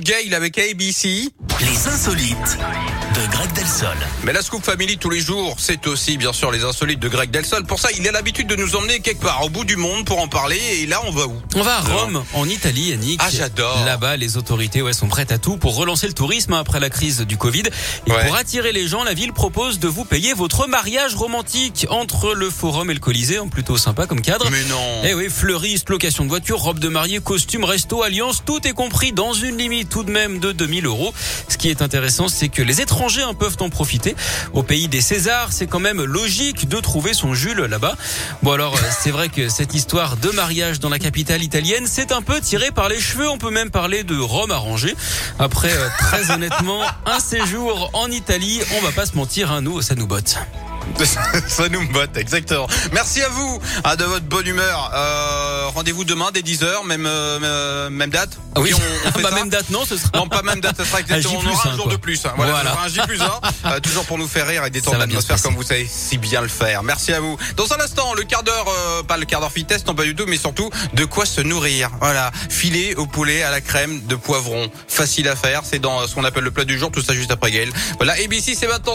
Gail avec ABC. Les insolites de Greg Delsol. Mais la Scoop Family tous les jours, c'est aussi bien sûr les insolites de Greg Delsol. Pour ça, il a l'habitude de nous emmener quelque part au bout du monde pour en parler. Et là, on va où? On va à Rome, en Italie, Yannick. Ah, j'adore. Là-bas, les autorités ouais, sont prêtes à tout pour relancer le tourisme après la crise du Covid. Et Ouais. pour attirer les gens, la ville propose de vous payer votre mariage romantique entre le Forum et le Colisée. hein, Plutôt sympa comme cadre. Mais non. Eh oui, fleuriste, location de voiture, robe de mariée, costume, resto, alliance, tout est compris dans une limite tout de même de 2000 euros. Ce qui est intéressant, c'est que les étrangers en peuvent en profiter. Au pays des Césars, c'est quand même logique de trouver son Jules là-bas. Bon alors, euh, c'est vrai que cette histoire de mariage dans la capitale italienne, c'est un peu tiré par les cheveux. On peut même parler de Rome arrangée. Après, euh, très honnêtement, un séjour en Italie, on va pas se mentir, hein, nous, ça nous botte. Ça nous botte, exactement. Merci à vous ah, de votre bonne humeur. Euh, Rendez-vous demain dès 10h, même, euh, euh, même date. Ah oui, on, on fait bah, même date, non, ce sera. Non, pas même date, ça sera exactement. On aura un jour quoi. de plus. hein. Voilà, Voilà. un J plus un, euh, toujours pour nous faire rire et détendre l'atmosphère comme vous savez si bien le faire. Merci à vous. Dans un instant, le quart d'heure, pas le quart d'heure fitness, non pas du tout, mais surtout de quoi se nourrir. Voilà, filet au poulet à la crème de poivron, facile à faire. C'est dans ce qu'on appelle le plat du jour. Tout ça juste après Gaël. Voilà, ABC, c'est maintenant.